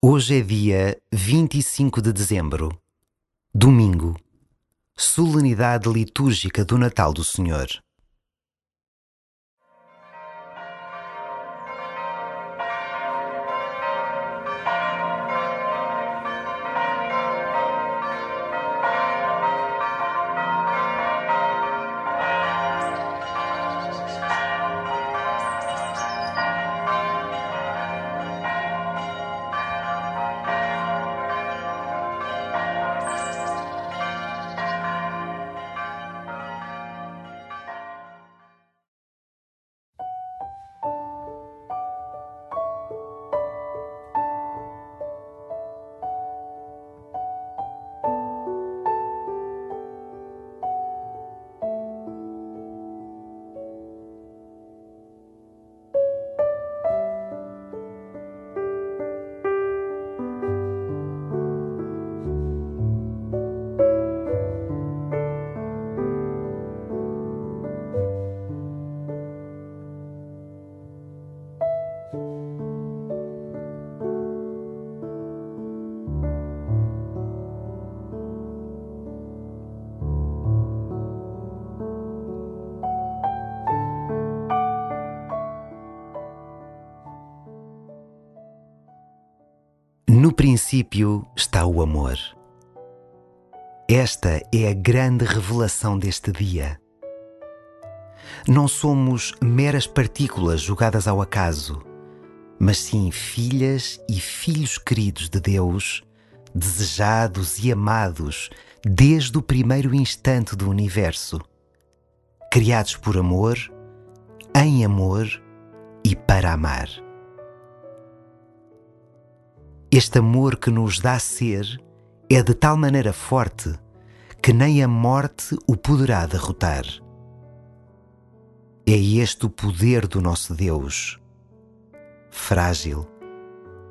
Hoje é dia 25 de dezembro, domingo, solenidade litúrgica do Natal do Senhor. Princípio está o amor. Esta é a grande revelação deste dia. Não somos meras partículas jogadas ao acaso, mas sim filhas e filhos queridos de Deus, desejados e amados desde o primeiro instante do universo, criados por amor, em amor e para amar. Este amor que nos dá ser é de tal maneira forte que nem a morte o poderá derrotar. É este o poder do nosso Deus, frágil,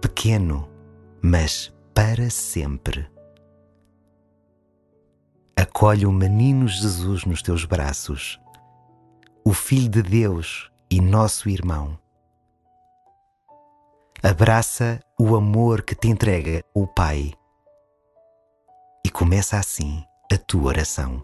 pequeno, mas para sempre. Acolhe o menino Jesus nos teus braços, o Filho de Deus e nosso irmão Abraça o amor que te entrega o Pai. E começa assim a tua oração.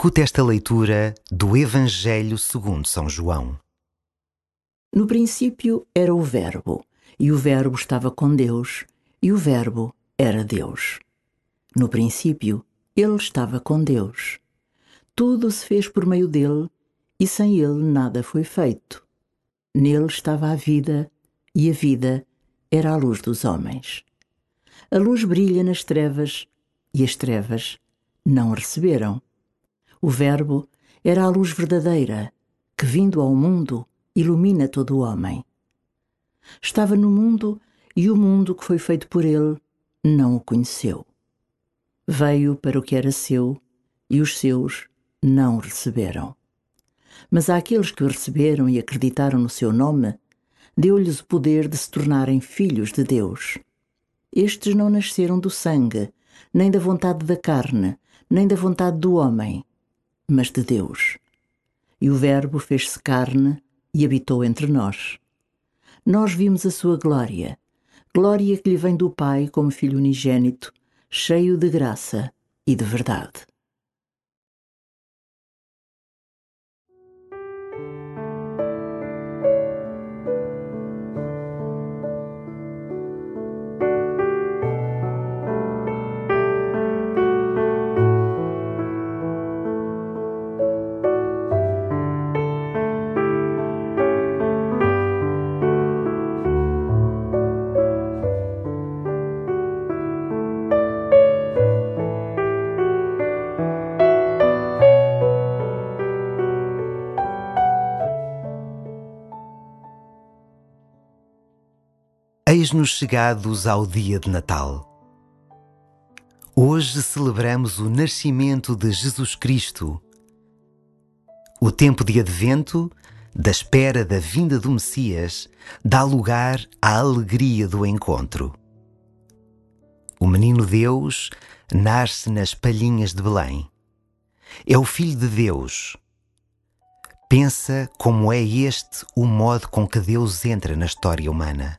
Escute esta leitura do Evangelho segundo São João. No princípio era o Verbo, e o Verbo estava com Deus, e o Verbo era Deus. No princípio, ele estava com Deus. Tudo se fez por meio dele, e sem ele nada foi feito. Nele estava a vida, e a vida era a luz dos homens. A luz brilha nas trevas, e as trevas não receberam. O Verbo era a luz verdadeira que, vindo ao mundo, ilumina todo o homem. Estava no mundo e o mundo que foi feito por ele não o conheceu. Veio para o que era seu e os seus não o receberam. Mas àqueles que o receberam e acreditaram no seu nome, deu-lhes o poder de se tornarem filhos de Deus. Estes não nasceram do sangue, nem da vontade da carne, nem da vontade do homem, mas de Deus. E o Verbo fez-se carne e habitou entre nós. Nós vimos a sua glória, glória que lhe vem do Pai como Filho unigênito, cheio de graça e de verdade. Eis-nos chegados ao dia de Natal. Hoje celebramos o nascimento de Jesus Cristo. O tempo de advento, da espera da vinda do Messias, dá lugar à alegria do encontro. O menino Deus nasce nas palhinhas de Belém. É o Filho de Deus. Pensa como é este o modo com que Deus entra na história humana.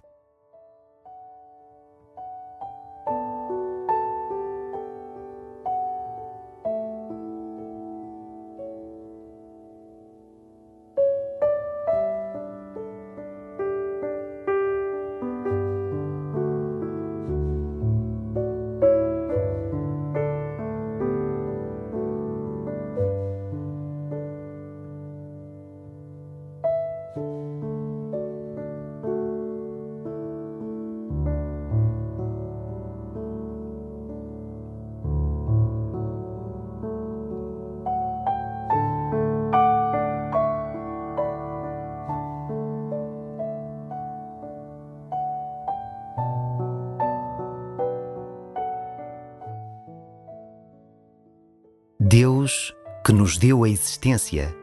Deus, que nos deu a existência,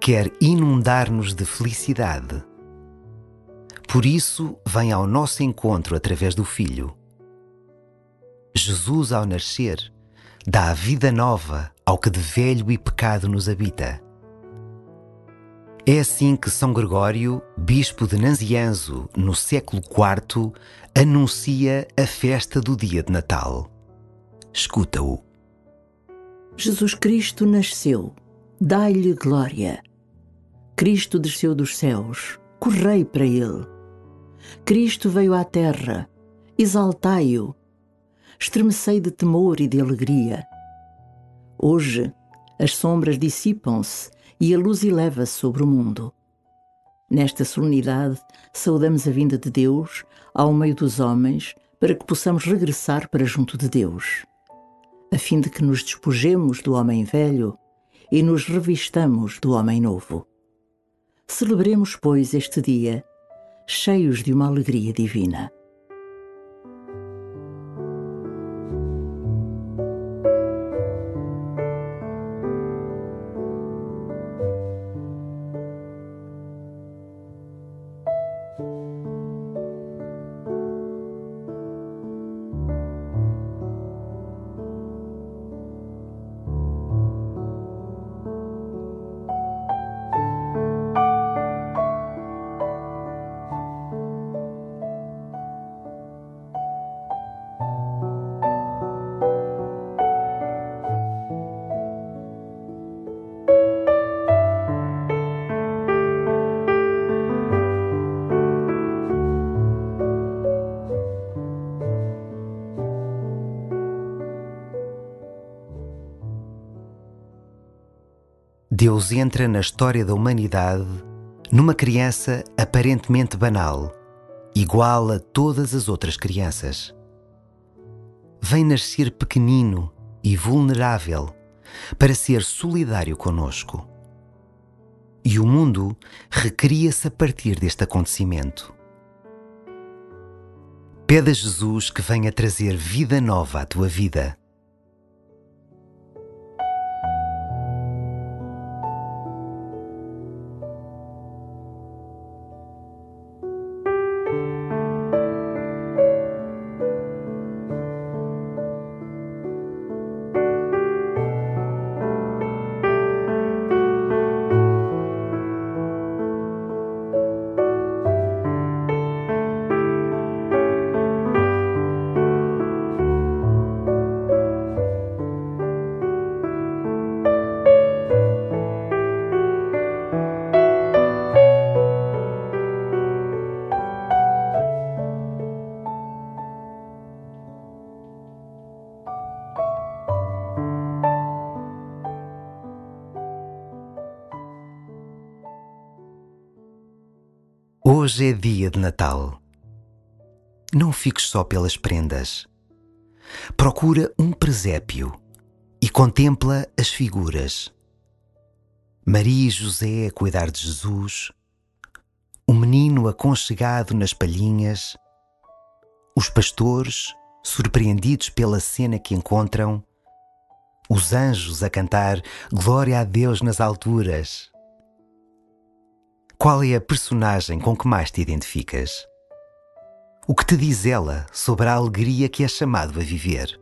quer inundar-nos de felicidade. Por isso, vem ao nosso encontro através do Filho. Jesus, ao nascer, dá a vida nova ao que de velho e pecado nos habita. É assim que São Gregório, bispo de Nanzianzo, no século IV, anuncia a festa do dia de Natal. Escuta-o. Jesus Cristo nasceu, dai-lhe glória. Cristo desceu dos céus, correi para ele. Cristo veio à terra, exaltai-o. Estremecei de temor e de alegria. Hoje, as sombras dissipam-se e a luz eleva-se sobre o mundo. Nesta solenidade, saudamos a vinda de Deus ao meio dos homens para que possamos regressar para junto de Deus a fim de que nos despojemos do homem velho e nos revistamos do homem novo. Celebremos, pois, este dia, cheios de uma alegria divina. Deus entra na história da humanidade numa criança aparentemente banal, igual a todas as outras crianças. Vem nascer pequenino e vulnerável para ser solidário conosco. E o mundo recria-se a partir deste acontecimento. Pede a Jesus que venha trazer vida nova à tua vida. Hoje é dia de Natal. Não fiques só pelas prendas. Procura um presépio e contempla as figuras. Maria e José a cuidar de Jesus, o menino aconchegado nas palhinhas, os pastores surpreendidos pela cena que encontram, os anjos a cantar Glória a Deus nas alturas. Qual é a personagem com que mais te identificas? O que te diz ela sobre a alegria que é chamado a viver?